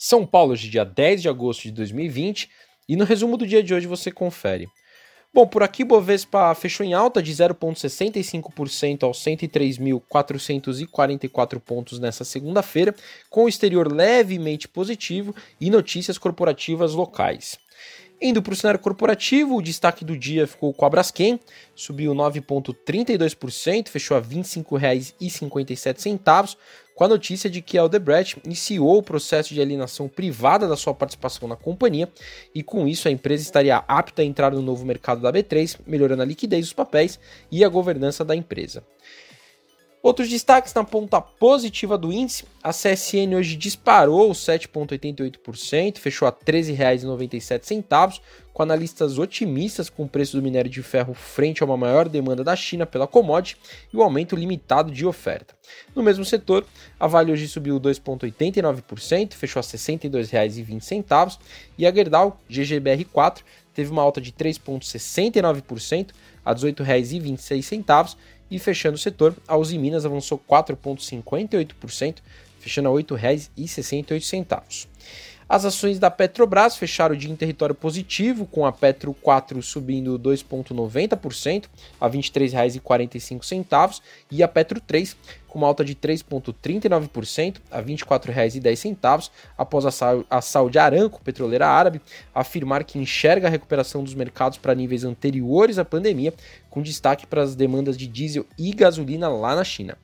São Paulo, de dia 10 de agosto de 2020, e no resumo do dia de hoje você confere. Bom, por aqui Bovespa fechou em alta de 0,65% aos 103.444 pontos nessa segunda-feira, com o exterior levemente positivo e notícias corporativas locais. Indo para o cenário corporativo, o destaque do dia ficou com a Braskem, subiu 9,32%, fechou a R$ 25,57, com a notícia de que a Odebrecht iniciou o processo de alienação privada da sua participação na companhia e com isso a empresa estaria apta a entrar no novo mercado da B3, melhorando a liquidez dos papéis e a governança da empresa. Outros destaques na ponta positiva do índice, a CSN hoje disparou 7,88%, fechou a R$ 13,97, com analistas otimistas com o preço do minério de ferro frente a uma maior demanda da China pela commodity e o aumento limitado de oferta. No mesmo setor, a Vale hoje subiu 2,89%, fechou a R$ 62,20 e a Gerdau GGBR4 teve uma alta de 3,69% a R$ 18,26 e fechando o setor, a Uzi Minas avançou 4,58%, fechando a R$ 8,68. As ações da Petrobras fecharam o dia em território positivo, com a Petro 4 subindo 2,90% a R$ 23,45 e a Petro 3 com uma alta de 3,39% a R$ 24,10 após a, Saudi Aramco, petroleira árabe, afirmar que enxerga a recuperação dos mercados para níveis anteriores à pandemia, com destaque para as demandas de diesel e gasolina lá na China.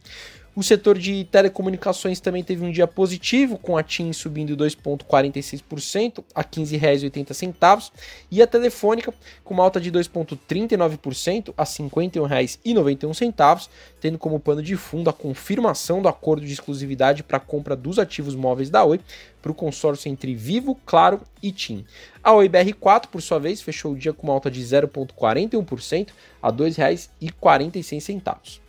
O setor de telecomunicações também teve um dia positivo, com a TIM subindo 2,46% a R$ 15,80 e a Telefônica com uma alta de 2,39% a R$ 51,91, tendo como pano de fundo a confirmação do acordo de exclusividade para a compra dos ativos móveis da Oi para o consórcio entre Vivo, Claro e TIM. A Oi BR4, por sua vez, fechou o dia com uma alta de 0,41% a R$ 2,46.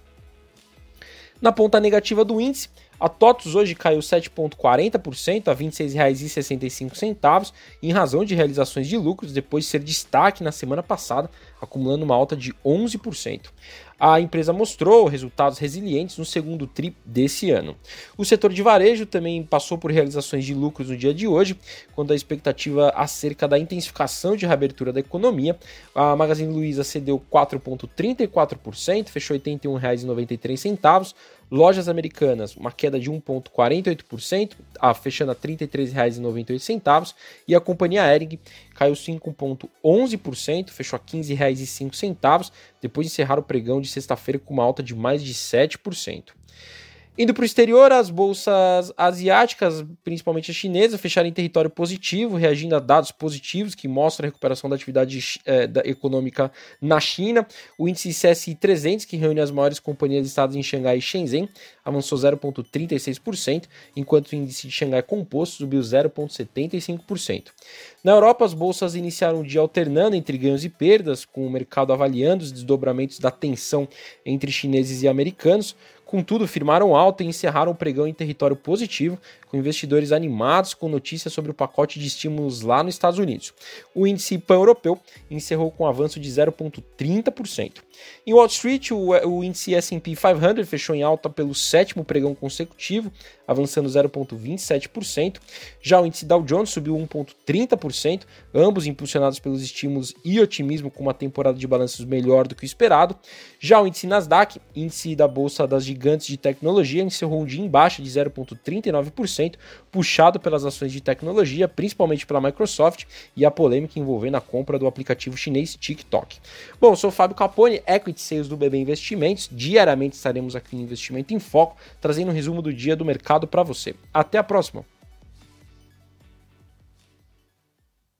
Na ponta negativa do índice, a TOTUS hoje caiu 7,40% a R$ 26,65 em razão de realizações de lucros depois de ser destaque na semana passada, acumulando uma alta de 11% a empresa mostrou resultados resilientes no segundo tri desse ano. O setor de varejo também passou por realizações de lucros no dia de hoje, quando a expectativa acerca da intensificação de reabertura da economia. A Magazine Luiza cedeu 4,34%, fechou R$ 81,93. Lojas Americanas, uma queda de 1,48%, fechando a R$ 33,98. E a companhia Ering caiu 5,11%, fechou a R$ 15,05, depois de encerrar o pregão de sexta-feira com uma alta de mais de 7%. Indo para o exterior, as bolsas asiáticas, principalmente a chinesa, fecharam em território positivo, reagindo a dados positivos que mostram a recuperação da atividade eh, da, econômica na China. O índice CSI 300, que reúne as maiores companhias listadas em Xangai e Shenzhen, avançou 0,36%, enquanto o índice de Xangai Composto subiu 0,75%. Na Europa, as bolsas iniciaram o dia alternando entre ganhos e perdas, com o mercado avaliando os desdobramentos da tensão entre chineses e americanos. Contudo, firmaram alta e encerraram o pregão em território positivo, com investidores animados com notícias sobre o pacote de estímulos lá nos Estados Unidos. O índice pan-europeu encerrou com um avanço de 0,30%. Em Wall Street, o, índice S&P 500 fechou em alta pelo sétimo pregão consecutivo, avançando 0,27%. Já o índice Dow Jones subiu 1,30%, ambos impulsionados pelos estímulos e otimismo com uma temporada de balanços melhor do que o esperado. Já o índice Nasdaq, índice da bolsa das gigantes de tecnologia, encerrou um dia em baixa de 0,39%, puxado pelas ações de tecnologia, principalmente pela Microsoft e a polêmica envolvendo a compra do aplicativo chinês TikTok. Bom, sou o Fábio Capone, Equity Sales do BB Investimentos. Diariamente estaremos aqui no Investimento em Foco, trazendo um resumo do dia do mercado para você. Até a próxima!